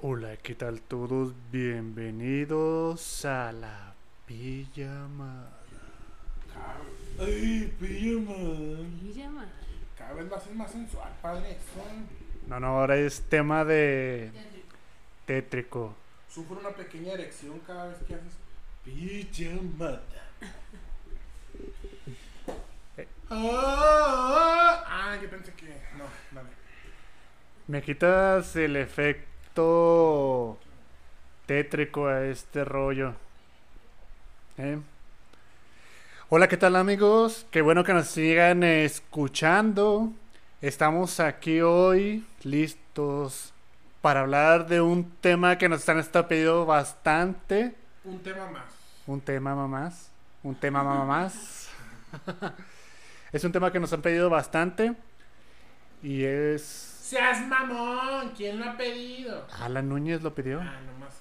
Hola, ¿qué tal todos? Bienvenidos a la pijamada. Ay, pijama. Pijama. Cada vez va a ser más sensual, padre. No, no, ahora es tema de tétrico. Sufro una pequeña erección cada vez que haces pijamada. Eh. Ah, ah, yo pensé que. No, dale. ¿Me quitas el efecto tétrico a este rollo? ¿Eh? Hola, ¿qué tal amigos? Qué bueno que nos sigan escuchando. Estamos aquí hoy listos para hablar de un tema que nos han estado pidiendo bastante. Un tema más. Un tema más. Un tema más. es un tema que nos han pedido bastante. Y es. Seas mamón, ¿quién lo ha pedido? Alan Núñez lo pidió. Ah, nomás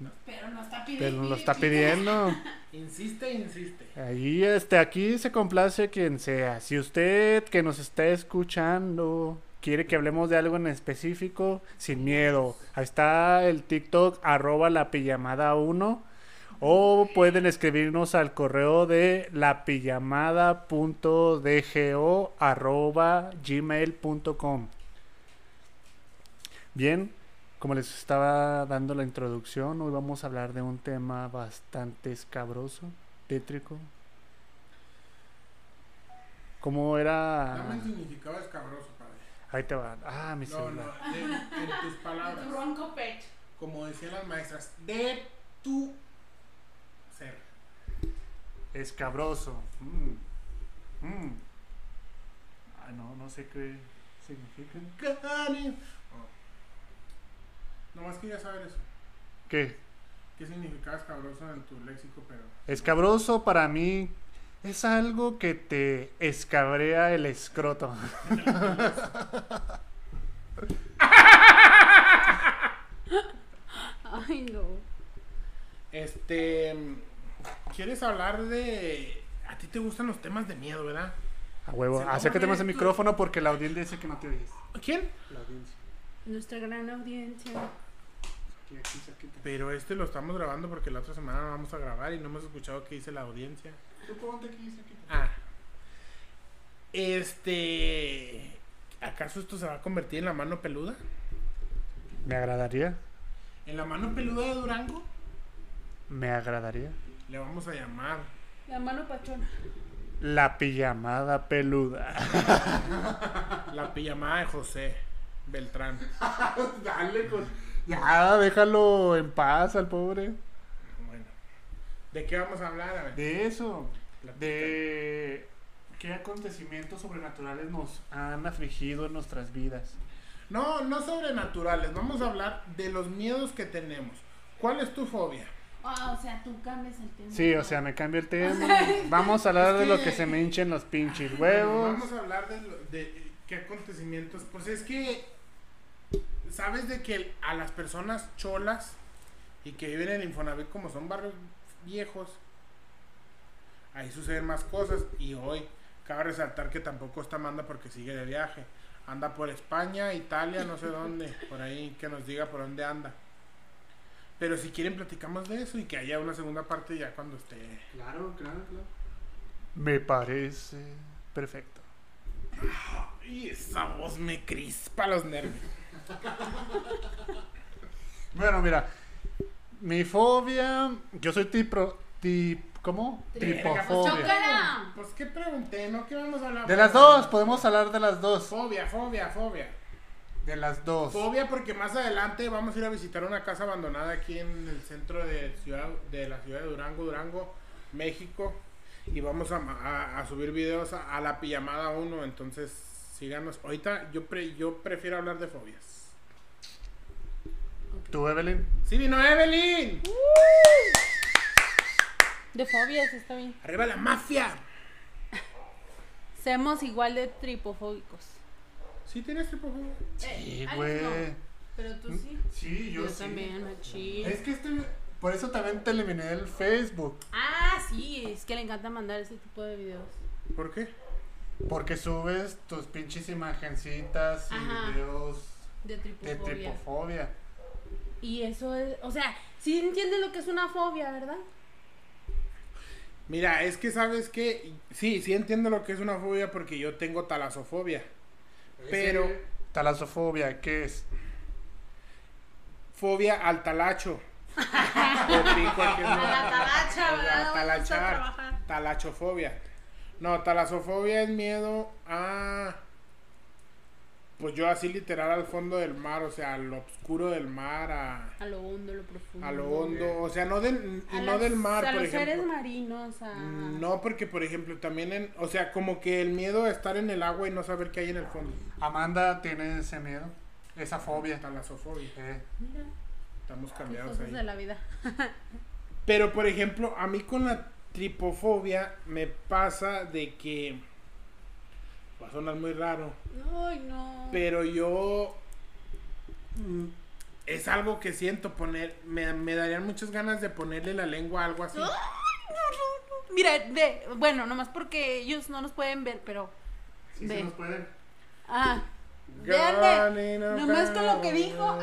no- Pero no está pidiendo. Pero lo está pidiendo. Insiste, insiste. Ahí, este, aquí se complace quien sea. Si usted que nos está escuchando quiere que hablemos de algo en específico, sin miedo. Ahí está el TikTok, arroba la pijamada 1. O pueden escribirnos al correo de lapijamada.dgo arroba gmail.com. Bien, como les estaba dando la introducción, hoy vamos a hablar de un tema bastante escabroso, tétrico. ¿Cómo era? Dame el significado escabroso, padre. Ahí te va. Ah, mi No, celular. no, de- en tus De palabras. tu ronco pecho. Como decían las maestras, de tu ser. Escabroso. Mm. Mm. Ah, no, no sé qué significa. Nomás quería saber eso. ¿Qué? ¿Qué significaba escabroso en tu léxico? Pero. Escabroso para mí es algo que te escabrea el escroto. Ay, no. Este. ¿Quieres hablar de.? A ti te gustan los temas de miedo, ¿verdad? A huevo. Se Acércate más poner- micrófono porque la audiencia dice que no te oyes. ¿Quién? La audiencia. Nuestra gran audiencia. Aquí, aquí, cerquita. Pero este lo estamos grabando porque la otra semana lo vamos a grabar y no hemos escuchado qué dice la audiencia. Tú ponte aquí, cerquita. Ah. Este. ¿Acaso esto se va a convertir en la mano peluda? Me agradaría. ¿En la mano peluda de Durango? Me agradaría. Le vamos a llamar. La mano pachona. La pijamada peluda. La pijamada de José Beltrán. Dale con. Ya, déjalo en paz al pobre. Bueno. ¿De qué vamos a hablar? A ver. De eso. De qué acontecimientos sobrenaturales nos han afligido en nuestras vidas. No, no sobrenaturales. Vamos a hablar de los miedos que tenemos. ¿Cuál es tu fobia? Ah, o sea, tú cambias el tema. Sí, o sea, me cambio el tema. Vamos a hablar Es de lo que- se me hinchen los pinches Bueno, huevos. Vamos a hablar de, lo- de qué acontecimientos. Pues es que, ¿sabes de que a las personas cholas y que viven en Infonavit como son barrios viejos, ahí suceden más cosas? Y hoy, cabe resaltar que tampoco está Amanda porque sigue de viaje. Anda por España, Italia, no sé dónde, por ahí que nos diga por dónde anda. Pero si quieren platicamos de eso y que haya una segunda parte ya cuando esté Claro, claro, claro. Me parece perfecto. Y esa voz me crispa los nervios. Bueno, mira, mi fobia, yo soy tipo, tip, ¿cómo? Pues, Tripofobia. Pues qué pregunté, ¿no? ¿Qué vamos a hablar? De las dos, podemos hablar de las dos. Fobia, fobia, fobia. De las dos. Fobia porque más adelante vamos a ir a visitar una casa abandonada aquí en el centro de ciudad de la ciudad de Durango, Durango, México. Y vamos a, a- a subir videos a, a la pijamada 1, entonces síganos. Ahorita yo, pre- yo prefiero hablar de fobias. ¿Tú, Evelyn? ¡Sí vino Evelyn! De fobias, está bien. ¡Arriba la mafia! Seamos igual de tripofóbicos. ¿Sí tienes tripofobia? Sí, Eh, Alex güey. no, Pero tú sí. Sí, Yo, también, machín. Es que este, por eso también te eliminé del Facebook. Ah, sí, es que le encanta mandar ese tipo de videos. ¿Por qué? Porque subes tus pinches imagencitas y Ajá. videos De de tripofobia. Y eso es, o sea, sí entiendes lo que es una fobia, ¿verdad? Mira, es que sabes que sí, sí entiendo lo que es una fobia porque yo tengo talasofobia. Pero Ese- Talasofobia, ¿qué es? fobia al talacho. A la talacha, A la talachar. Talachofobia. No, talasofobia es miedo a. Pues yo así literal al fondo del mar, o sea, al oscuro del mar, a, A lo hondo, lo profundo. a lo hondo, o sea, no del, y A no las- del mar, a por los seres ejemplo. marinos, a... No, porque por ejemplo también en, o sea, como que el miedo a estar en el agua y no saber qué hay en el fondo. Amanda tiene ese miedo, esa fobia. Talasofobia. Eh, Mira, Estamos qué cambiados cosas ahí. de la vida. Pero por ejemplo, a mí con la tripofobia me pasa de que va a sonar muy raro, Ay, no. pero yo mm, es algo que siento poner, me, me darían muchas ganas de ponerle la lengua a algo así. Ay, no, no, no. Mira, ve, bueno, nomás porque ellos no nos pueden ver, pero... sí, Ve. se nos puede. Ah, no Nomás con lo que dijo.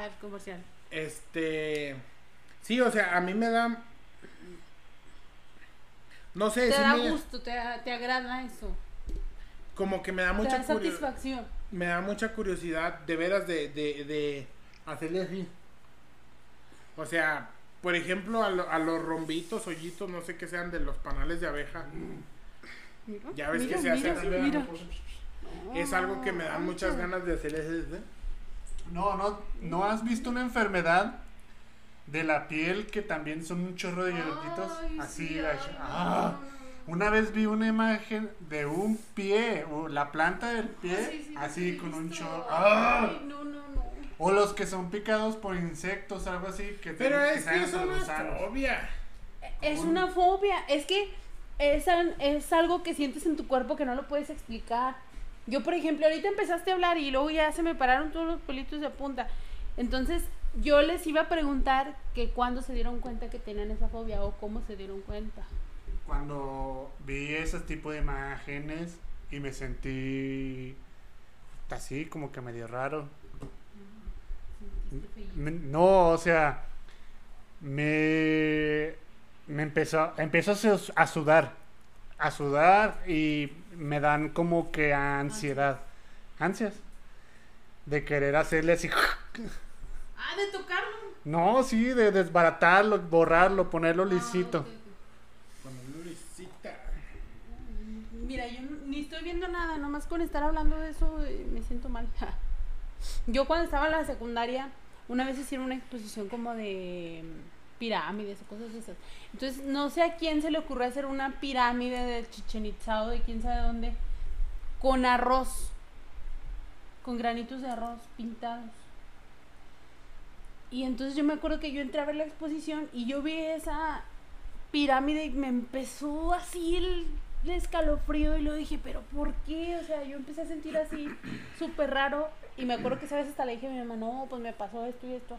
El comercial. Este. Sí, o sea, a mí me da. No sé, Te sí da me- gusto, te, te agrada eso. como que me da mucha da curio- satisfacción. me da mucha curiosidad de veras de, de, de hacerle así. O sea, por ejemplo, a, lo- a los rombitos, hoyitos, no sé qué sean de los panales de abeja. Mira, Ya ves mira, que se hace mira, así, mira. Es algo que me da muchas ganas de hacerle así. No, no, ¿no has visto una enfermedad de la piel que también son un chorro de hielitos? Ay, Así, sí, ay, Ah. Una vez vi una imagen de un pie, o la planta del pie, Ah, Sí, sí, así sí, con un chorro. ¡Ah! Ay, no, no, no. O los que son picados por insectos, algo así. Que Pero te- es que es gusanos. fobia. Es una fobia. Es que es, es algo que sientes en tu cuerpo que no lo puedes explicar. Yo, por ejemplo, ahorita empezaste a hablar y luego ya se me pararon todos los pelitos de punta. Entonces, yo les iba a preguntar que cuándo se dieron cuenta que tenían esa fobia o cómo se dieron cuenta. Cuando vi ese tipo de imágenes y me sentí así, como que medio raro. Me- No, o sea, me, me empezó, empezó a sudar, a sudar y me dan como que ansiedad, ansias, de querer hacerle así, Ah, de tocarlo. no, sí, de desbaratarlo, borrarlo, ponerlo lisito. Ah, ok. Con una risita. Mira, yo ni estoy viendo nada, nomás con estar hablando de eso eh, me siento mal. yo cuando estaba en la secundaria, una vez hicieron una exposición como de mm, pirámides o cosas esas. Entonces, no sé a quién se le ocurrió hacer una pirámide de Chichen Itza o de quién sabe dónde, con arroz, con granitos de arroz pintados. Y entonces yo me acuerdo que yo entré a ver la exposición y yo vi esa pirámide y me empezó así el, el escalofrío y lo dije, pero ¿por qué? O sea, yo empecé a sentir así súper raro y me acuerdo que esa vez hasta le dije a mi mamá, no, pues me pasó esto y esto.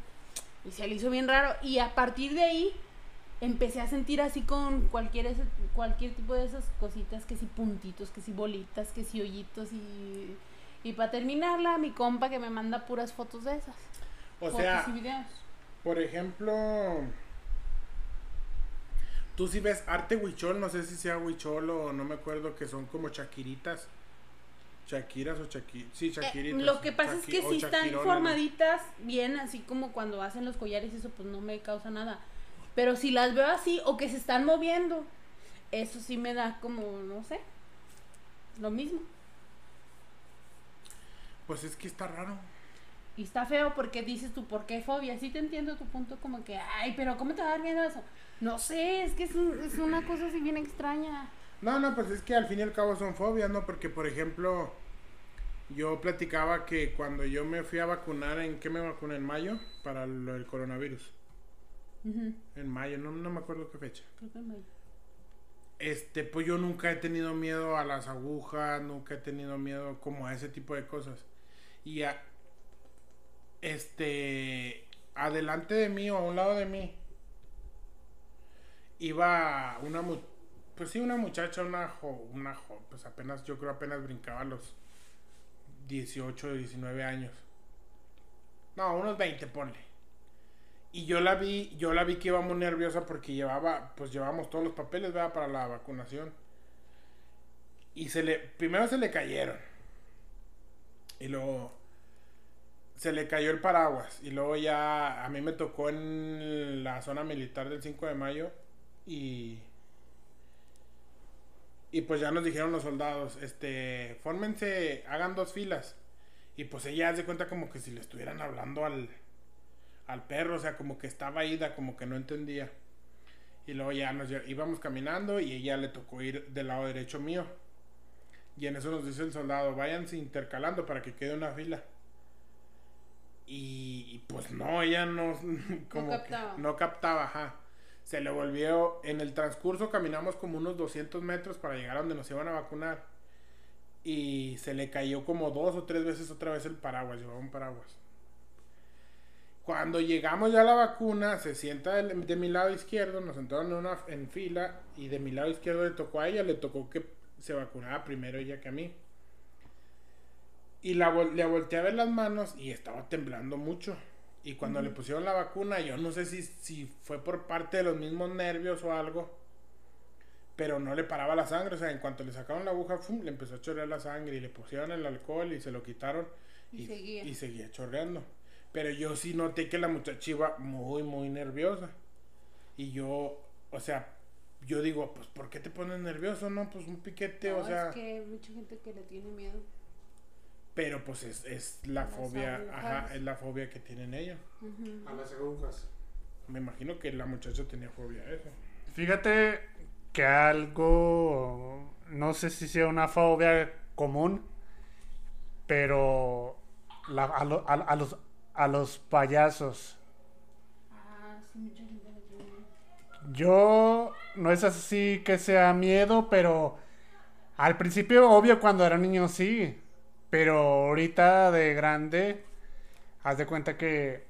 Y se le hizo bien raro y a partir de ahí empecé a sentir así con cualquier, ese- cualquier tipo de esas cositas, que si puntitos, que si bolitas, que si hoyitos y... Y para terminarla, mi compa que me manda puras fotos de esas. O fotos sea, y videos. por ejemplo, tú si ves arte huichol, no sé si sea huichol o no me acuerdo, que son como chaquiritas. Shakiras o chaqui... Sí, Eh, chaquiritas. lo que pasa es que si están formaditas bien, así como cuando hacen los collares, eso pues no me causa nada. Pero si las veo así o que se están moviendo, eso sí me da como, no sé, lo mismo. Pues es que está raro. Y está feo porque dices tú, ¿por qué fobia? Sí te entiendo tu punto como que, ay, pero ¿cómo te va a dar miedo eso? No sé, es que es, un- es una cosa así bien extraña. No, no, pues es que al fin y al cabo son fobias, ¿no? Porque, por ejemplo, yo platicaba que cuando yo me fui a vacunar, ¿en qué me vacuné? En mayo, para lo del coronavirus. En mayo, no, no me acuerdo qué fecha. creo que me- Este, pues yo nunca he tenido miedo a las agujas, nunca he tenido miedo como a ese tipo de cosas. Y a, este, adelante de mí o a un lado de mí, iba una mu- Pues sí, una muchacha, una jo, una jo, pues apenas, yo creo apenas brincaba a los 18, 19 años. No, unos 20, ponle. Y yo la vi, yo la vi que iba muy nerviosa porque llevaba, pues llevábamos todos los papeles, ¿verdad? Para la vacunación. Y se le, primero se le cayeron. Y luego se le cayó el paraguas. Y luego ya a mí me tocó en la zona militar del 5 de mayo. Y y pues ya nos dijeron los soldados, este, fórmense, hagan dos filas. Y pues ella hace cuenta como que si le estuvieran hablando al, al perro, o sea, como que estaba ida, como que no entendía. Y luego ya nos íbamos caminando y ella le tocó ir del lado derecho mío. Y en eso nos dice el soldado, váyanse intercalando para que quede una fila. Y, y pues no, ella no, como no captaba. Que no captaba, ajá se le volvió, en el transcurso caminamos como unos 200 metros para llegar a donde nos iban a vacunar. Y se le cayó como dos o tres veces otra vez el paraguas, llevaba un paraguas. Cuando llegamos ya a la vacuna, se sienta de, mi lado izquierdo, nos sentaron en, una, fila y de mi lado izquierdo le tocó a ella, le tocó que se vacunara primero ella que a mí. Y la, le volteé a ver las manos y estaba temblando mucho. Y cuando le pusieron la vacuna, yo no sé si, si fue por parte de los mismos nervios o algo, pero no le paraba la sangre. O sea, en cuanto le sacaron la aguja, le empezó a chorrear la sangre y le pusieron el alcohol y se lo quitaron y, y, seguía. y seguía chorreando. Pero yo sí noté que la muchacha iba muy, muy nerviosa. Y yo, o sea, yo digo, pues, ¿por qué te pones nervioso? No, pues un piquete, No, o sea. Es que hay mucha gente que le tiene miedo. Pero pues es, es la Las fobia, agujas. ajá, es la fobia que tienen ellos. A las agujas. Me imagino que la muchacha tenía fobia a eso. Fíjate que algo, no sé si sea una fobia común, pero la- a, lo- a- a los, a los payasos. Ah, sí, mucha gente le tiene miedo. Yo no es así que sea miedo, pero al principio, obvio, cuando era niño sí, pero ahorita de grande, haz de cuenta que,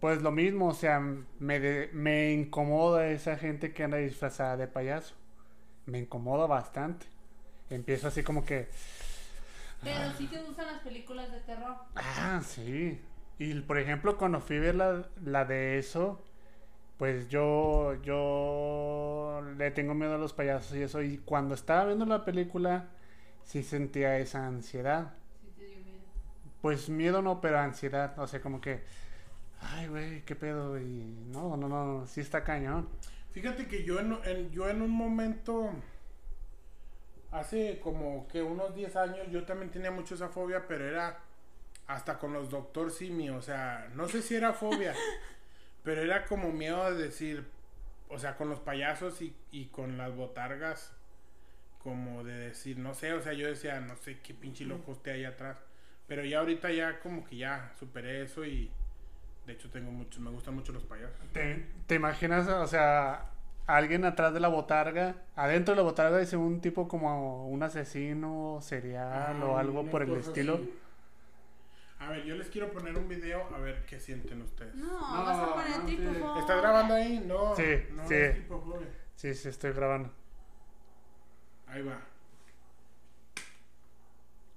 pues lo mismo, o sea, me, de- me incomoda esa gente que anda disfrazada de payaso. Me incomoda bastante. Empiezo así como que, Pero sí te gustan las películas de terror. ah, sí. Y por ejemplo, cuando fui a ver la, la de eso, pues yo, yo le tengo miedo a los payasos y eso. Y cuando estaba viendo la película, sí sentía esa ansiedad. Sí te dio miedo. Pues miedo no, pero ansiedad. O sea, como que, ay, güey, qué pedo. Y no, no, no, sí está cañón. Fíjate que yo en, en- yo en un momento, hace como que unos 10 años, yo también tenía mucho esa fobia, pero era hasta con los doctor Simi, o sea, no sé si era fobia, pero era como miedo de decir, o sea, con los payasos y, y con las botargas, como de decir, no sé, o sea, yo decía, no sé qué pinche loco esté ahí atrás, pero ya ahorita ya como que ya superé eso y de hecho tengo muchos, me gustan mucho los payasos. ¿Te, te imaginas, o sea, alguien atrás de la botarga? Adentro de la botarga dice un tipo como un asesino serial o Ah, algo por el estilo. así. A ver, yo les quiero poner un video a ver qué sienten ustedes. No, No, vas a poner no, tipo sí. fobia. ¿Estás grabando ahí? No. Sí, no sí. es. Sí, sí, estoy grabando. Ahí va.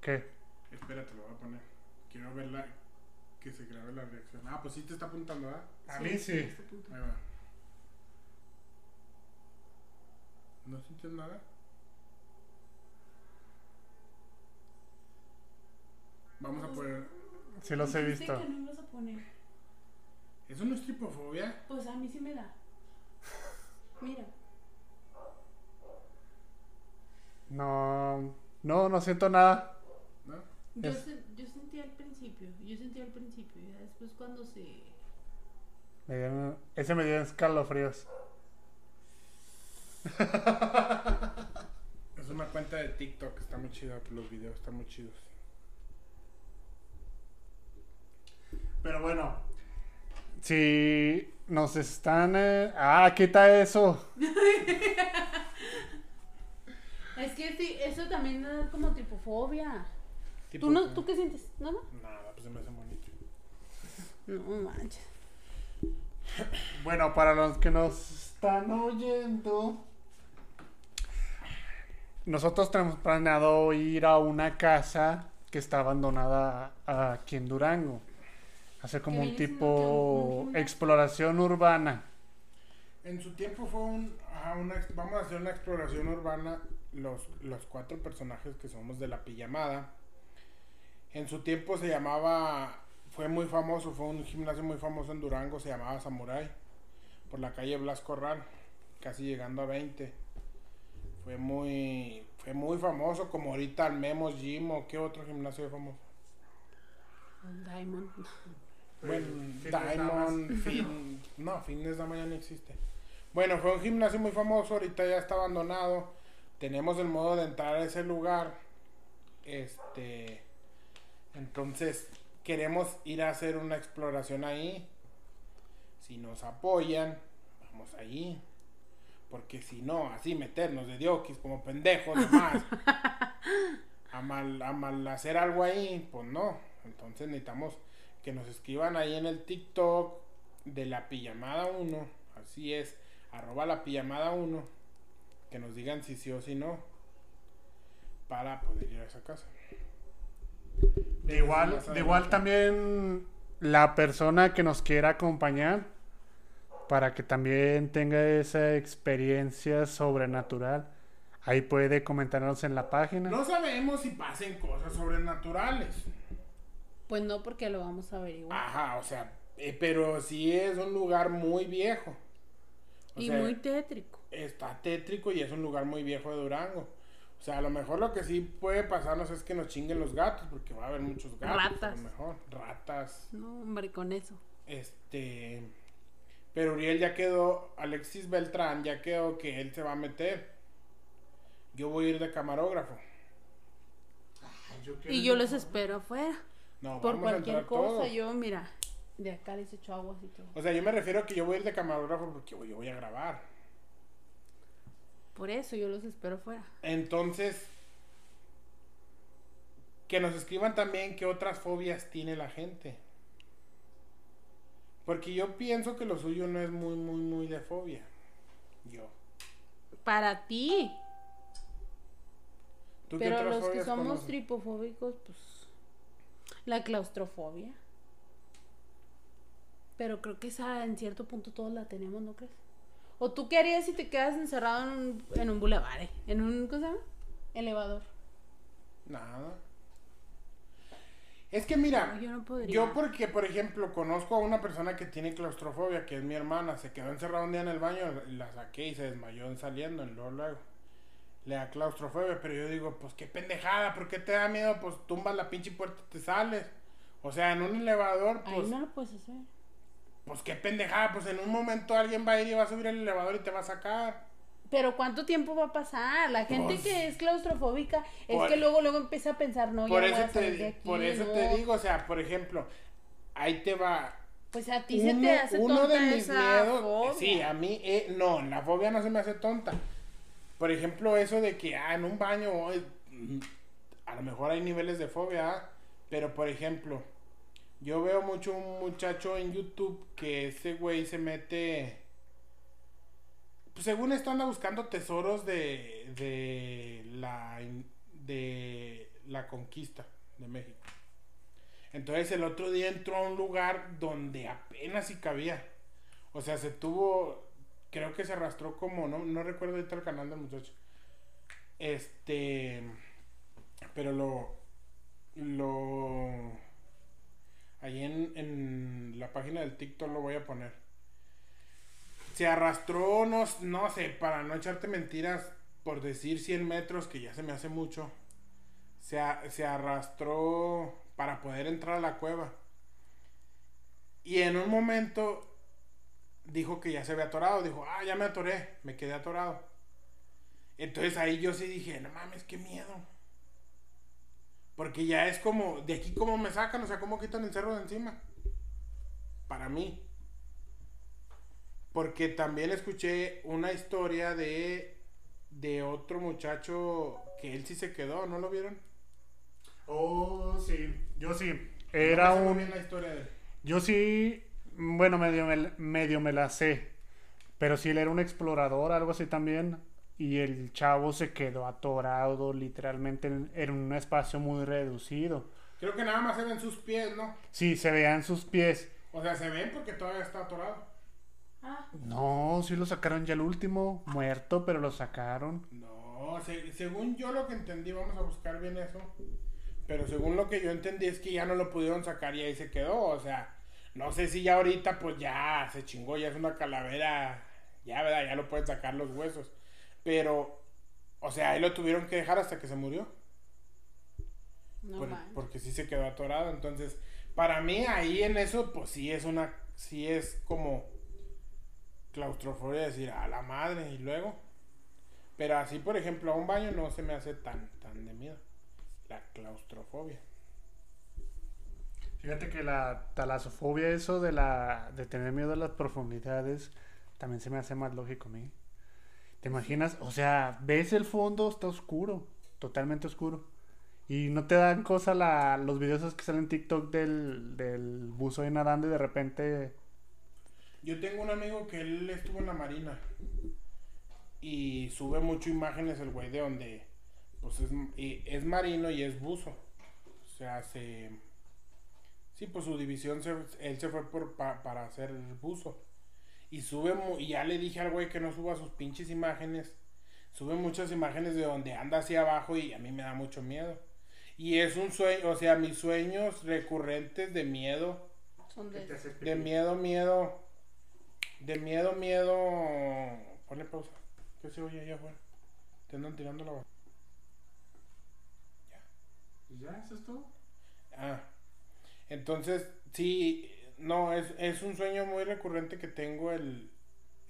¿Qué? Espérate, lo voy a poner. Quiero ver la, que se grabe la reacción. Ah, pues sí te está apuntando, ¿verdad? A mí sí. Ahí va. ¿No sientes nada? Vamos a poner. Sí los he visto. que no ibas a poner. ¿Eso no es tripofobia? Pues a mí sí me da. Mira. No, no, no siento nada. ¿No? Yo, Es- se- yo sentí al principio, yo sentí al principio, ya después cuando se... Me dieron- ese me dio escalofríos. Es una cuenta de TikTok, está muy chida, los videos están muy chidos. Pero bueno, si nos están... eh, Ah, quita eso. Es que sí, eso también es como tripofobia. Tipo, ¿Tú, no, ¿Tú qué sientes? ¿Nada? Nada, pues se me hace bonito. No manches. Bueno, para los que nos están oyendo, nosotros tenemos planeado ir a una casa que está abandonada aquí en Durango. Hacer como un tipo exploración urbana. En su tiempo fue un, ajá, una ex- vamos a hacer una exploración urbana los, los cuatro personajes que somos de la pijamada. En su tiempo se llamaba, fue muy famoso, fue un gimnasio muy famoso en Durango, se llamaba Samurai, por la calle Blas Corral, casi llegando a 20. Fue muy, fue muy famoso, como ahorita el Memos Gym o qué otro gimnasio es famoso. Diamond. Bueno, Diamond, Fin, no, Fitness Dama ya no existe. Bueno, fue un gimnasio muy famoso, ahorita ya está abandonado. Tenemos el modo de entrar a ese lugar. Este, entonces queremos ir a hacer una exploración ahí. Si nos apoyan, vamos ahí. Porque si no, así meternos de diokis como pendejos nomás. a mal, a mal hacer algo ahí, pues no. Entonces necesitamos que nos escriban ahí en el TikTok de la pijamada 1. Así es, arroba la pijamada 1. Que nos digan si sí o si no. Para poder ir a esa casa. De igual, de igual también la persona que nos quiera acompañar para que también tenga esa experiencia sobrenatural. Ahí puede comentarnos en la página. No sabemos si pasen cosas sobrenaturales. Pues no, porque lo vamos a averiguar. Ajá, o sea, eh, pero sí es un lugar muy viejo. O y sea, muy tétrico. Está tétrico y es un lugar muy viejo de Durango. O sea, a lo mejor lo que sí puede pasarnos es que nos chinguen los gatos, porque va a haber muchos gatos. A Ratas. lo mejor, ratas. No, hombre, con eso. Este. Pero Uriel ya quedó, Alexis Beltrán ya quedó que él se va a meter. Yo voy a ir de camarógrafo. Y yo los espero afuera. No, Por cualquier cosa, todos. yo, mira, de acá les echo aguas y todo. O sea, yo me refiero a que yo voy a ir de camarógrafo porque yo voy a grabar. Por eso yo los espero afuera. Entonces, que nos escriban también qué otras fobias tiene la gente. Porque yo pienso que lo suyo no es muy, muy, muy de fobia. Yo. Para ti. ¿Tú qué Pero los que somos conoces? tripofóbicos, pues. La claustrofobia. Pero creo que esa en cierto punto todos la tenemos, ¿no crees? ¿O tú qué harías si te quedas encerrado en un, en un bulevar? eh? ¿En un, ¿cómo se llama? Elevador. Nada. Es que mira, No, yo no podría. yo porque, por ejemplo, conozco a una persona que tiene claustrofobia, que es mi hermana, se quedó encerrada un día en el baño, la saqué y se desmayó en saliendo, en luego, luego. Le da claustrofobia, pero yo digo, pues qué pendejada, ¿por qué te da miedo? Pues tumbas la pinche puerta y te sales. O sea, en un elevador, Ahí pues, no lo puedes hacer. Pues qué pendejada, pues en un momento alguien va a ir y va a subir el elevador y te va a sacar. Pero ¿cuánto tiempo va a pasar? La gente Pues- que es claustrofóbica es Por- que luego luego empieza a pensar, no, por ya voy eso a salir de te, aquí, por eso no. te digo, o sea, por ejemplo, ahí te va, Pues a ti se te hace uno tonta de mis esa miedos, fobia. sí, a mí, eh, no, la fobia no se me hace tonta. Por ejemplo, eso de que, ah, en un baño, mm, a lo mejor hay niveles de fobia, pero por ejemplo, yo veo mucho un muchacho en YouTube que ese güey se mete, pues según esto anda buscando tesoros de, de la, de la conquista de México. Entonces el otro día entró a un lugar donde apenas si cabía. O sea, se tuvo, creo que se arrastró como, no, no recuerdo ahorita el canal del muchacho. Este, pero lo, lo, ahí en, en la página del TikTok lo voy a poner. Se arrastró, no, no sé, para no echarte mentiras, por decir 100 metros, que ya se me hace mucho. Se, se arrastró para poder entrar a la cueva. Y en un momento dijo que ya se había atorado. Dijo, ah, ya me atoré, me quedé atorado. Entonces ahí yo sí dije, no mames, qué miedo. Porque ya es como, de aquí como me sacan, o sea, cómo quitan el cerro de encima. Para mí. Porque también escuché una historia de, de otro muchacho que él sí se quedó, ¿no lo vieron? Oh, sí. Yo sí. Era No un... bien la historia de él. Yo sí, bueno, medio me, medio me la sé. Pero sí, él era un explorador, algo así también. Y el chavo se quedó atorado literalmente en, en un espacio muy reducido. Creo que nada más se ven sus pies, ¿no? Sí, se veían sus pies. O sea, se ven porque todavía está atorado. Ah, No, sí lo sacaron ya el último, muerto, pero lo sacaron. No, se- según yo lo que entendí, vamos a buscar bien eso. Pero según lo que yo entendí es que ya no lo pudieron sacar y ahí se quedó. O sea, no sé si ya ahorita pues ya se chingó, ya es una calavera. Ya, ¿verdad? Ya lo pueden sacar los huesos. Pero, o sea, ahí lo tuvieron que dejar hasta que se murió. no Por- porque sí se quedó atorado. Entonces, para mí ahí en eso, pues sí es una, sí es como claustrofobia decir a la madre y luego. Pero así, por ejemplo, a un baño no se me hace tan, tan de miedo. La claustrofobia. Fíjate que la talasofobia, eso de la de tener miedo a las profundidades, también se me hace más lógico a mí. ¿Te imaginas? O sea, ves el fondo, está oscuro, totalmente oscuro. Y no te dan cosa la, los videos que salen en TikTok del, del buzo ahí nadando y de repente... Yo tengo un amigo que él estuvo en la marina. Y sube mucho imágenes el güey de donde pues es, es marino y es buzo. O sea, se... Sí, pues su división, se, él se fue por, pa- para hacer buzo. Y sube, y ya le dije al güey que no suba sus pinches imágenes. Sube muchas imágenes de donde anda hacia abajo y a mí me da mucho miedo. Y es un sueño, o sea, mis sueños recurrentes de miedo Son de... de miedo, miedo. De miedo, miedo. Ponle pausa. ¿Qué se oye allá afuera? Te andan tirando la. ¿Ya? ¿Eso es todo? Ah. Entonces, sí. No, es, es un sueño muy recurrente que tengo el.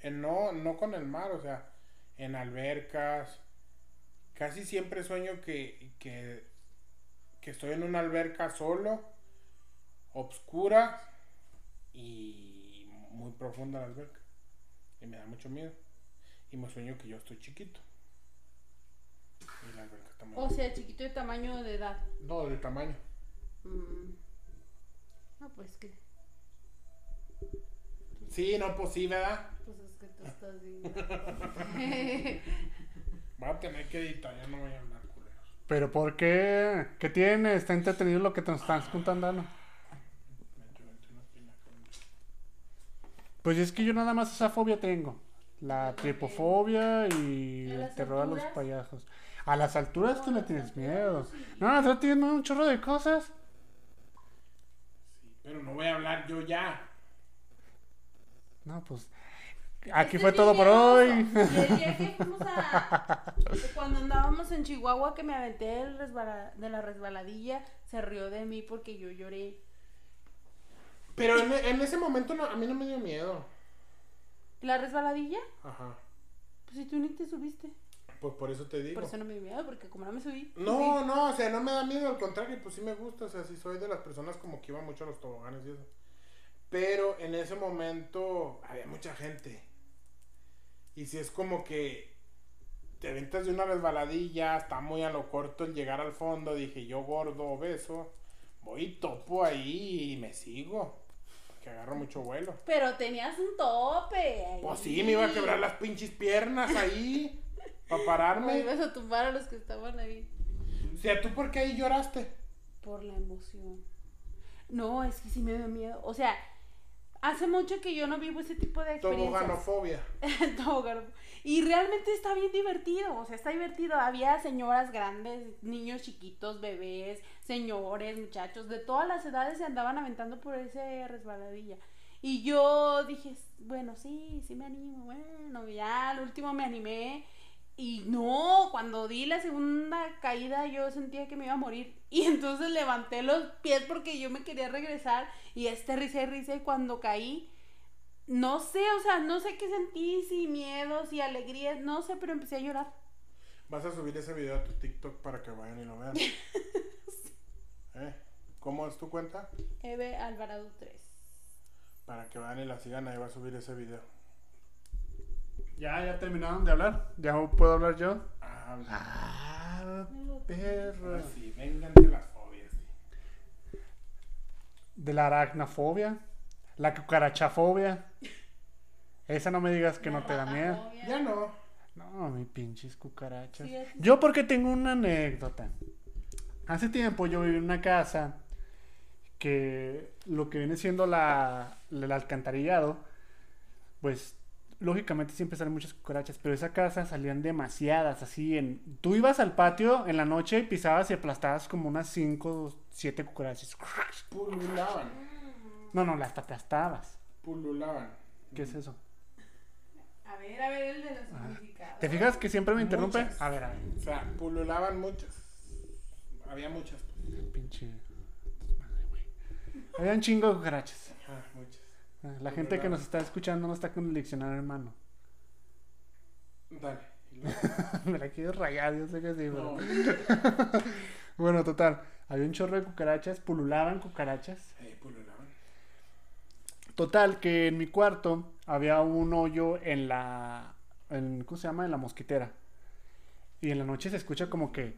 el no, no con el mar, o sea, en albercas. Casi siempre sueño que, que, que estoy en una alberca solo, obscura y muy profunda la alberca. Y me da mucho miedo. Y me sueño que yo estoy chiquito. Y la alberca está muy O sea, chiquito de tamaño de edad. No, de tamaño. Mm. No, pues que... Sí, no, pues sí, ¿verdad? Pues es que tú estás bien. Voy a tener que editar, ya no voy a hablar culeros. ¿Pero por qué? ¿Qué tiene? Está entretenido lo que te estás contando. Vente, vente, una espinaca, vente. Pues es que yo nada más esa fobia tengo. La tripofobia y ¿A el terror a los payasos. A las alturas tú No, le tienes alturas, miedo. sí. No, tú tienes un chorro de cosas. Sí, pero no voy a hablar yo ya. No, pues aquí Este fue todo por hoy. El que fuimos a... Cuando andábamos en Chihuahua que me aventé resbala- de la resbaladilla, se rió de mí porque yo lloré. Pero en, en ese momento no, a mí no me dio miedo. ¿La resbaladilla? Ajá. Pues si tú ni te subiste. Pues por eso te digo. Por eso no me dio miedo, porque como no me subí. No, no, o sea, no me da miedo, al contrario, pues sí me gusta, o sea, sí soy de las personas como que iba mucho a los toboganes y eso. Pero en ese momento había mucha gente. Y si es como que te aventas de una resbaladilla, está muy a lo corto el llegar al fondo, dije yo gordo, obeso, voy y topo ahí y me sigo. Que agarro mucho vuelo. Pero tenías un tope. ahí. Pues sí, me iba a quebrar las pinches piernas ahí. Para Me pararme. ibas a tumbar a los que estaban ahí. O sea, ¿tú por qué ahí lloraste? Por la emoción. No, es que sí me dio miedo. O sea, hace mucho que yo no vivo ese tipo de experiencias. Toboganofobia. Tobogano. Y realmente está bien divertido, o sea, está divertido. Había señoras grandes, niños chiquitos, bebés, señores, muchachos, de todas las edades se andaban aventando por ese resbaladilla. Y yo dije, bueno, sí, sí me animo, bueno, ya al último me animé. Y no, cuando di la segunda caída yo sentía que me iba a morir. Y entonces levanté los pies porque yo me quería regresar. Y este risa y risa y cuando caí, no sé, o sea, no sé qué sentí, si miedo, si alegría, no sé, pero empecé a llorar. Vas a subir ese video a tu TikTok para que vayan y lo vean. ¿Eh? ¿Cómo es tu cuenta? Eve Alvarado 3. Para que vayan y la sigan, ahí va a subir ese video. Ya, ya terminaron de hablar. Ya puedo hablar yo. Ah, Ah, perro. ahora sí, vénganse las fobias. sí. De la aracnofobia. La cucarachafobia. Esa no me digas que no te da miedo. Ya no. No, mi pinches cucarachas. Sí, Yo porque tengo una anécdota. Hace tiempo yo viví en una casa que lo que viene siendo la, el alcantarillado, pues lógicamente siempre salen muchas cucarachas, pero esa casa salían demasiadas, así en... Tú ibas al patio en la noche y pisabas y aplastabas como unas 5 o 7 cucarachas. Pululaban. No, no, las aplastabas. Pululaban. ¿Qué es eso? A ver, a ver el de los Ah. significados. ¿Te fijas que siempre me interrumpe? Muchas. A ver, a ver. O sea, pululaban muchas. Había muchas. pues. Pinche... Madre, güey. Había un chingo de cucarachas. Ah, La gente que nos está escuchando no está con el diccionario en mano. Dale. Me la quiero rayar, yo sé que sí, pero... No. Bueno, total. Había un chorro de cucarachas, pululaban cucarachas. Eh, pululaban. Total, que en mi cuarto había un hoyo en la... En, ¿Cómo se llama? En la mosquitera. Y en la noche se escucha como que...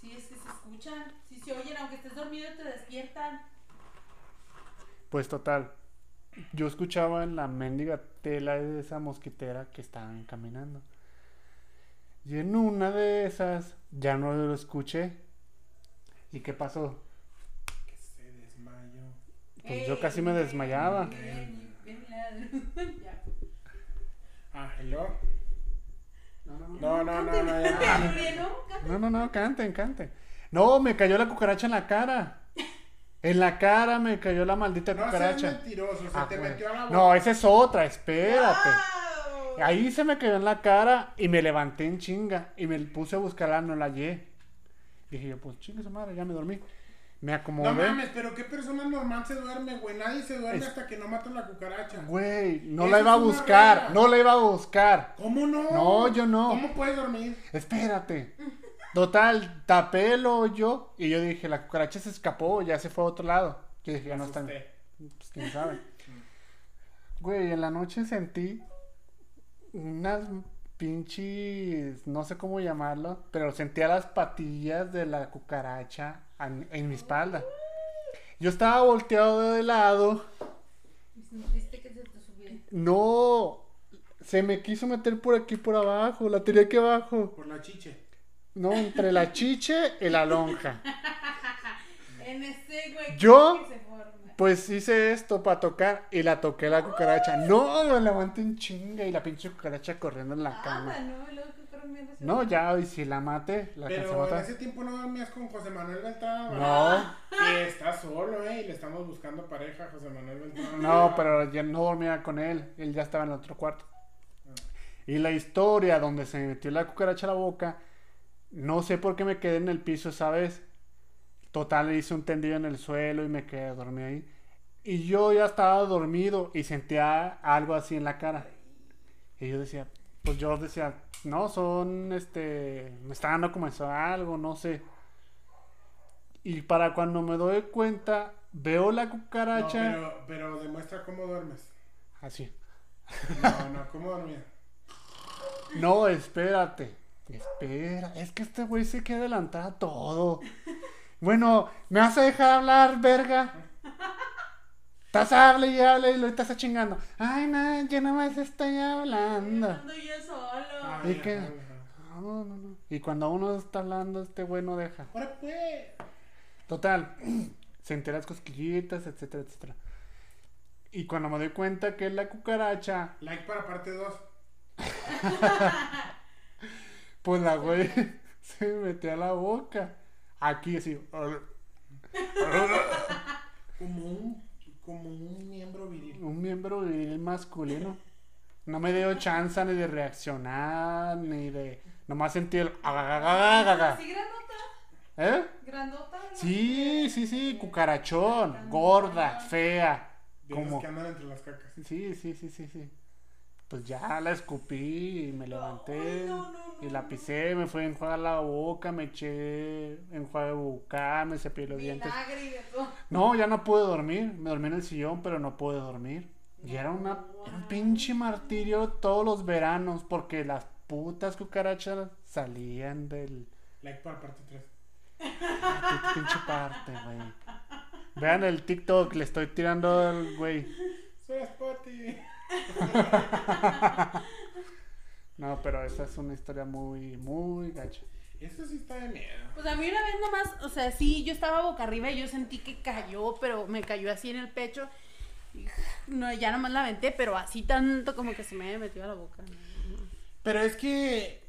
Sí, es que se escuchan. Sí, se oyen, aunque estés dormido te despiertan. Pues total. Yo escuchaba en la mendiga tela de esa mosquitera que estaban caminando. Y en una de esas ya no lo escuché. ¿Y qué pasó? Que se desmayó. Pues yo casi me desmayaba. Ah, ¿y luego? No, no, No, no, no, no, ya. Muy bien, ¿no? no, no, no, canten, canten. No, me cayó la cucaracha en la cara. En la cara me cayó la maldita No cucaracha. mentiroso, se Ah, te güey. metió a la boca. No, esa es otra, espérate. ¡Wow! Ahí se me cayó en la cara y me levanté en chinga y me puse a buscarla, no la hallé. Dije yo, pues chinga esa madre, ya me dormí. Me No acomodé. mames, pero qué persona normal se duerme, güey. Nadie se duerme Es- hasta que no matan la cucaracha. Güey, no Eso la iba a buscar, no la iba a buscar. ¿Cómo no? No, yo no. ¿Cómo puedes dormir? Espérate. Total, tapé el hoyo y yo dije, la cucaracha se escapó, ya se fue a otro lado. Yo dije, ya no está. Pues quién sabe. Güey, en la noche sentí unas pinches, no sé cómo llamarlo, pero sentía las patillas de la cucaracha en, en mi espalda. Yo estaba volteado de lado. Sentiste que se te. No, se me quiso meter por aquí por abajo, la tiré aquí abajo. Por la chiche. No, entre la chiche y la lonja. En ese, güey. Yo- que se forma. Pues hice esto para tocar y la toqué la cucaracha. No, me levanté en chinga y la pinche cucaracha corriendo en la cama. Ah, no, y luego que fueron mierda. No, ya, y si la mate, la alcancé a Pero en ese tiempo no dormías con José Manuel Beltrán. No. Y está solo, eh. Y le estamos buscando pareja a José Manuel Beltrán. no, pero ya no dormía con él. Él ya estaba en el otro cuarto. Y la historia donde se me metió la cucaracha a la boca, no sé por qué me quedé en el piso esa vez. Total, hice un tendido en el suelo y me quedé dormí ahí. Y yo ya estaba dormido y sentía algo así en la cara. Y yo decía, pues yo decía, no, son, este, me está dando como eso algo, no sé. Y para cuando me doy cuenta, veo la No, cucaracha pero, pero demuestra cómo duermes. así. No, no, ¿cómo dormías? No, espérate. Espera, es que este güey se quiere adelantar a todo. Bueno, ¿me vas a dejar hablar, verga? Estás hable y hable y lo estás chingando. Ay, no, yo nomás estoy hablando. Ando yo solo. Ah, ¿Y ajá. No, no, no. Y cuando uno está hablando, este güey no deja. Ahora pues. Total, senté las cosquillitas, etcétera, etcétera. Y cuando me doy cuenta que es la cucaracha, Like para parte 2. pues la güey se me metió a la boca. Aquí así. Como un, como un miembro viril. Un miembro viril masculino. No me dio chance ni de reaccionar, ni de... Nomás sentí el... ¿Sí, grandota? ¿Eh? ¿Grandota? Sí, sí, sí, cucarachón, gorda, fea. De Como... que andan entre las cacas. Sí, sí, sí, sí, sí. Pues ya la escupí y me levanté no, no, no, y la no. pisé, me fui a enjuagar la boca, me eché enjuague bucal, me cepillé los dientes. No, ya no pude dormir. Me dormí en el sillón, pero no pude dormir. Y era una, era un pinche martirio todos los veranos porque las putas cucarachas salían del Like para parte 3. pin- pinche parte, güey. Vean el TikTok, le estoy tirando al güey. Soy Spotty. No, pero esa es una historia muy, muy gacha. Eso sí está de miedo. Pues a mí una vez nomás, o sea, sí, yo estaba boca arriba y yo sentí que cayó, pero me cayó así en el pecho. Y, no, ya nomás la aventé, pero así tanto como que se me había metido a la boca. Pero es que.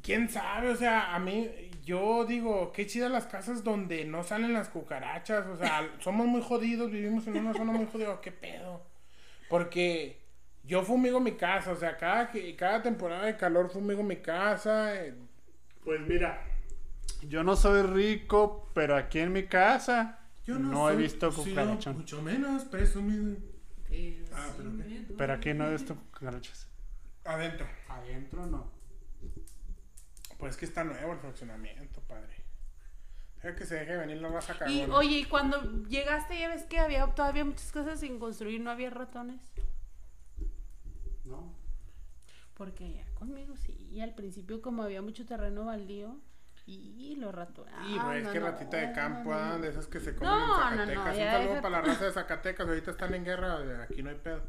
¿Quién sabe? O sea, a mí. Yo digo, qué chidas las casas donde no salen las cucarachas. O sea, somos muy jodidos, vivimos en una zona muy jodida. ¿Qué pedo? Porque yo fumigo mi casa. O sea, cada, que- cada temporada de calor fumigo mi casa. eh, Pues mira, yo no soy rico, pero aquí en mi casa Yo no, he soy- visto sí, cucarachas. mucho menos presumido. Ah, sí pero me qué. duele. Pero aquí no he visto cucarachas. Adentro. Adentro no. Pues que está nuevo el fraccionamiento, padre. Deja que se deje venir la raza Y cagona. oye, y cuando llegaste ya ves que había todavía muchas cosas sin construir, no había ratones. No. Porque allá conmigo sí, y al principio como había mucho terreno baldío y los ratones. Y ah, pues es no, que no, ratita de campo, no, ah, no. de esas que se comen No, no, en no, Zacatecas. Un saludo deja- para la raza de Zacatecas, ahorita están en guerra, aquí no hay pedo.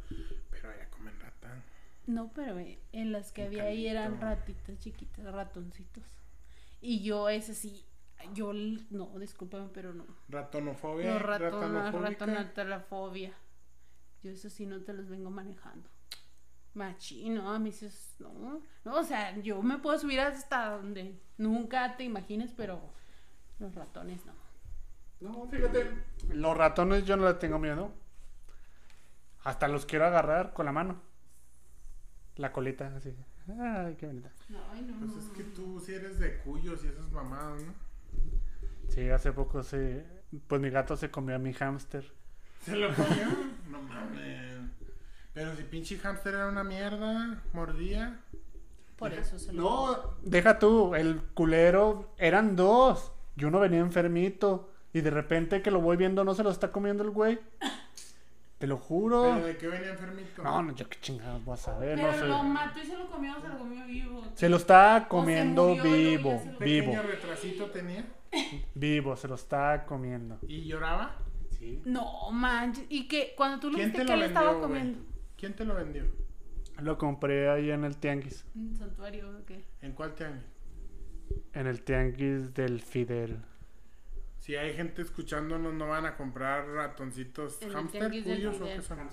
Pero allá comen rata. No, pero eh, en las que Un había ahí eran ratitas chiquitas, ratoncitos. Y yo ese sí, yo no, discúlpame, pero no. Ratonofobia. Ratones, ratanofóbica. ratonatelafobia. Yo eso sí no te los vengo manejando. Machino, a mí sí es- no. No, o sea, yo me puedo subir hasta donde nunca te imagines, pero los ratones no. No, fíjate. Los ratones yo no les tengo miedo. Hasta los quiero agarrar con la mano. La colita, así. Ay, qué bonita. Ay, no, Pues no, es que no. tú sí eres de cuyos y esas mamadas, ¿no? Sí, hace poco se. Pues mi gato se comió a mi hámster. ¿Se lo comió? no mames. Pero si pinche hamster era una mierda, mordía. Por eso se lo. No, deja tú, el culero eran dos. Y uno venía enfermito. Y de repente que lo voy viendo, no se lo está comiendo el güey. Te lo juro. ¿Pero de qué venía enfermito? No, no, yo qué chingados voy a saber, Pero no sé. lo mató y se lo comió se lo comió vivo. Se lo está O se comiendo murió vivo, ya se lo- vivo, pequeño retrasito tenía vivo, se lo está comiendo. y lloraba. Sí. No, manches. Y que cuando tú lo ¿Quién viste, te ¿qué le estaba güey? ¿Quién te lo vendió? Lo compré ahí en el tianguis. ¿Un santuario o qué? ¿En cuál tianguis? En el tianguis del Fidel. Si hay gente escuchándonos, no van a comprar ratoncitos En el hamster cuyos o Fidel. qué son.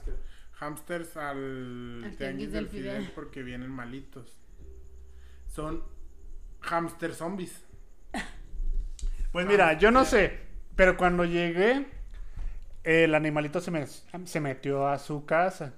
Hamsters al, Al tianguis del Fidel. porque vienen malitos. Son hamster zombies. Pues mira, yo no sé, pero cuando llegué, el animalito se, me, se metió a su casa.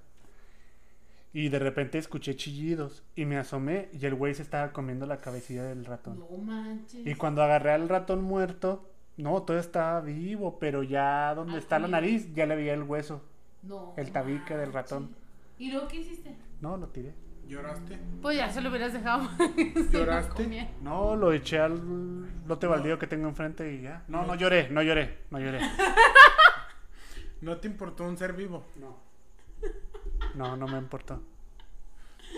Y de repente escuché chillidos. Y me asomé y el güey se estaba comiendo la cabecilla del ratón. No manches. Y cuando agarré al ratón muerto, no, todo estaba vivo, pero ya donde está la nariz, ya le veía el hueso. No el tabique del ratón. ¿Y luego qué hiciste? No, lo tiré. ¿Lloraste? Pues ya se lo hubieras dejado. ¿Lloraste? No, lo eché al lote baldío que tengo enfrente y ya. No, no lloré, no lloré, no lloré. ¿No te importó un ser vivo? No. No, no me importó.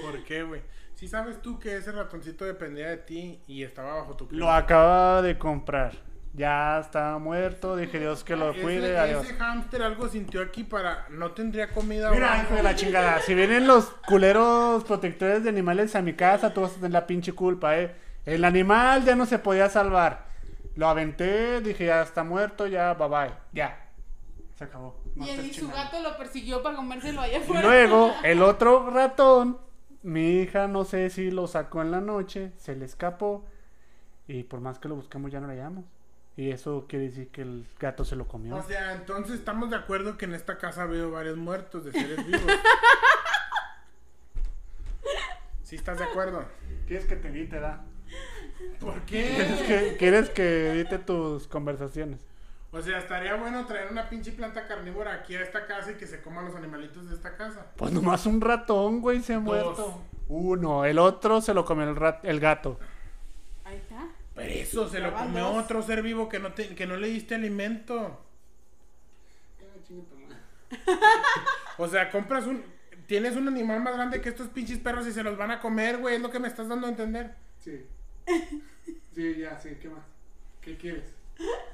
¿Por qué, güey? Si sabes tú que ese ratoncito dependía de ti y estaba bajo tu Lo acababa de comprar. Ya estaba muerto, dije Dios que lo ese, cuide, adiós. ese hámster algo sintió aquí para... No tendría comida Mira, hijo de la chingada, si vienen los culeros protectores de animales a mi casa, tú vas a tener la pinche culpa, eh. El animal ya no se podía salvar. Lo aventé, dije ya está muerto, ya bye bye, ya. Se acabó. No Y, el- y su gato lo persiguió para comérselo allá Y afuera. luego, el otro ratón, mi hija no sé si lo sacó en la noche, se le escapó. Y por más que lo buscamos, ya no lo hallamos. Y eso quiere decir que el gato se lo comió. O sea, entonces estamos de acuerdo que en esta casa ha habido varios muertos de seres vivos. ¿Sí estás de acuerdo? ¿Quieres que te edite, da? ¿Por ¿Quieres qué? que, ¿Quieres que edite tus conversaciones? O sea, estaría bueno traer una pinche planta carnívora aquí a esta casa y que se coman los animalitos de esta casa. Pues nomás un ratón, güey, se ha muerto. Uno, el otro se lo comió el, rat- el gato. Ahí está. Pero eso se lo comió dos. otro ser vivo que no, te- que no le diste alimento. O sea, compras un... Tienes un animal más grande que estos pinches perros y se los van a comer, güey. Es lo que me estás dando a entender. Sí. Sí, ya, sí, ¿qué más? ¿Qué quieres?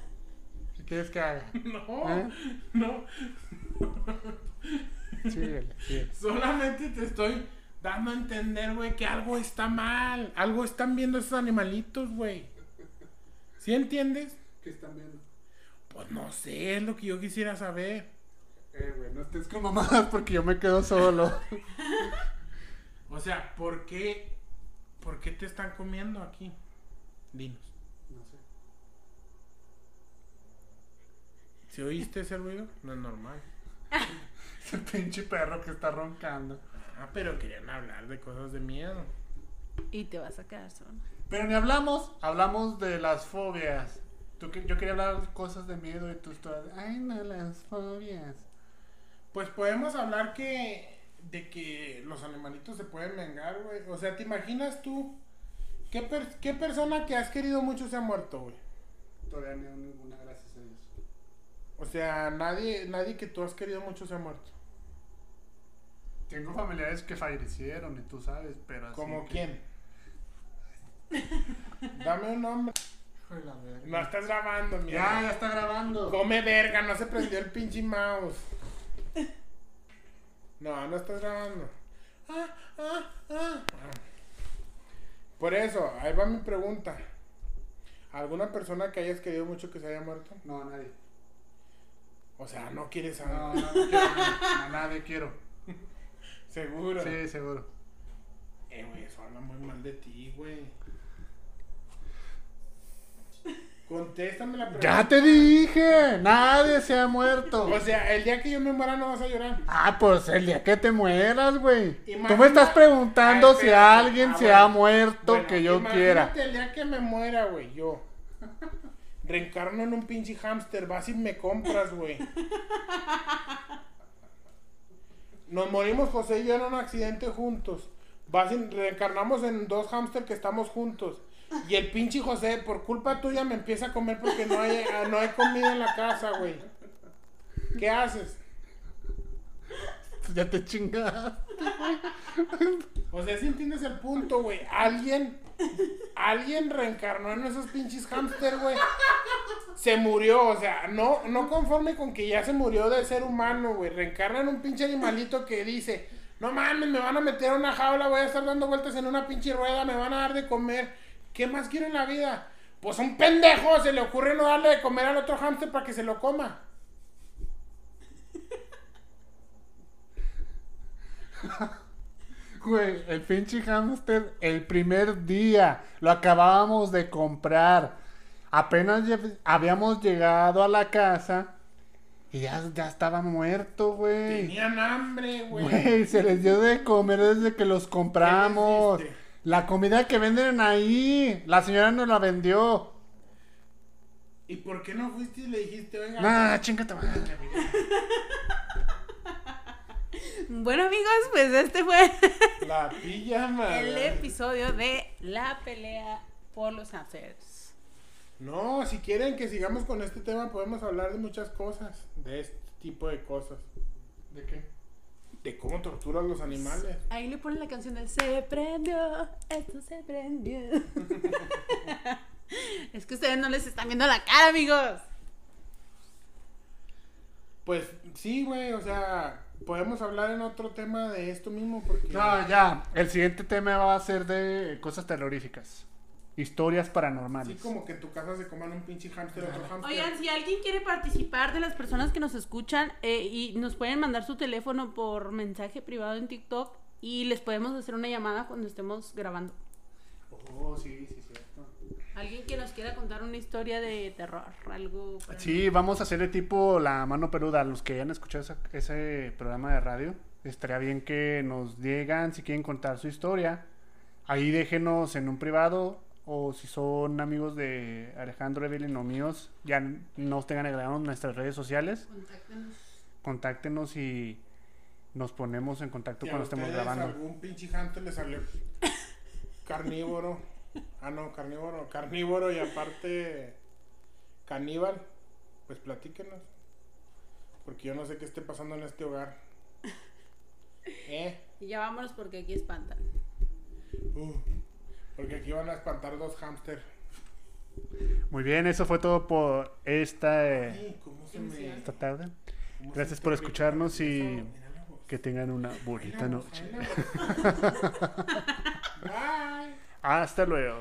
¿Qué quieres que haga? No, ¿Eh? no. Solamente te estoy dando a entender, güey, que algo está mal. Algo están viendo esos animalitos, güey. ¿Sí entiendes? ¿Qué están viendo? Pues no sé, es lo que yo quisiera saber. Eh, güey, no estés con mamadas porque yo me quedo solo. O sea, ¿por qué, ¿por qué te están comiendo aquí? Dinos. No sé. ¿Si oíste ese ruido? No es normal. Ese pinche perro que está roncando. Ah, pero querían hablar de cosas de miedo. Y te vas a quedar solo. Pero ni hablamos, hablamos de las fobias. Tú, que- yo quería hablar de cosas de miedo y tú estás, ay no, las fobias. Pues podemos hablar que de que los animalitos se pueden vengar, güey. O sea, ¿te imaginas tú qué, per- qué persona que has querido mucho se ha muerto, güey? Todavía no ninguna, gracias a Dios. O sea, nadie, nadie que tú has querido mucho se ha muerto. Tengo familiares que fallecieron y tú sabes, pero así ¿Como que- quién? Dame un nombre. La verga. No estás grabando, Ya, mira. ya está grabando. Come verga, no se prendió el pinche mouse. No, no estás grabando. Ah, ah, ah. Por eso, ahí va mi pregunta. ¿Alguna persona que hayas querido mucho que se haya muerto? No, nadie. O sea, no quieres saber. No, no, no quiero, no, no, nadie quiero. Seguro. Sí, seguro. Eh, güey, eso habla muy mal de ti, güey. Contéstame la pregunta. Ya te dije, nadie se ha muerto. O sea, el día que yo me muera no vas a llorar. Ah, pues el día que te mueras, güey. Tú me estás preguntando Ah, si alguien Ah, se bueno. ha muerto Bueno, que yo imagínate quiera. el día que me muera, güey, yo. Reencarno en un pinche hámster, vas y me compras, güey. Nos morimos José y yo en un accidente juntos. Vas y reencarnamos en dos hámster que estamos juntos. Y el pinche José, por culpa tuya, me empieza a comer porque no hay, no hay comida en la casa, güey. ¿Qué haces? Ya te chingas. O sea, si entiendes el punto, güey. Alguien, alguien reencarnó en esos pinches hámster, güey. Se murió, o sea, no, no conforme con que ya se murió de ser humano, güey. Reencarna en un pinche animalito que dice, no mames, me van a meter a una jaula, voy a estar dando vueltas en una pinche rueda, me van a dar de comer. ¿Qué más quiero en la vida? Pues un pendejo se le ocurre no darle de comer al otro hámster para que se lo coma. Güey, el pinche hamster, el primer día, lo acabábamos de comprar. Apenas habíamos llegado a la casa y ya, ya estaba muerto, güey. Tenían hambre, güey. Güey, se les dio de comer desde que los compramos. La comida que venden ahí, la señora nos la vendió. ¿Y por qué no fuiste y le dijiste, oiga? Nah, chingate. Bueno, amigos, pues este fue La pijama. el episodio de la pelea por los hamsters. No, si quieren que sigamos con este tema, podemos hablar de muchas cosas. De este tipo de cosas. ¿De qué? De cómo torturan los animales. Ahí le ponen la canción del Se prendió, esto se prendió. es que ustedes no les están viendo la cara, amigos. Pues sí, güey, o sea, podemos hablar en otro tema de esto mismo porque... No, ya. El siguiente tema va a ser de cosas terroríficas. Historias paranormales. Así como que en tu casa se coman un pinche hámster, otro hámster. Oigan, si alguien quiere participar de las personas que nos escuchan eh, y nos pueden mandar su teléfono por mensaje privado en TikTok y les podemos hacer una llamada cuando estemos grabando. Oh, sí, sí, cierto. Alguien que nos quiera contar una historia de terror, algo. Sí, vamos a hacer de tipo la mano peluda. Los que hayan escuchado esa- ese programa de radio, estaría bien que nos digan si quieren contar su historia. Ahí déjenos en un privado o si son amigos de Alejandro Evelyn o míos, ya nos tengan agregados en nuestras redes sociales. Contáctenos. Contáctenos y nos ponemos en contacto cuando estemos grabando. algún pinche hámster le salió carnívoro. Ah, no, carnívoro. Carnívoro y aparte caníbal. Pues platíquenos. Porque yo no sé qué esté pasando en este hogar. ¿Eh? Y ya vámonos porque aquí espantan. Uh, porque aquí van a espantar dos hámster. Muy bien, eso fue todo por esta, eh, Ay, ¿cómo se me... esta tarde. Gracias por escucharnos y-. Que tengan una bonita noche. Bye. Hasta luego.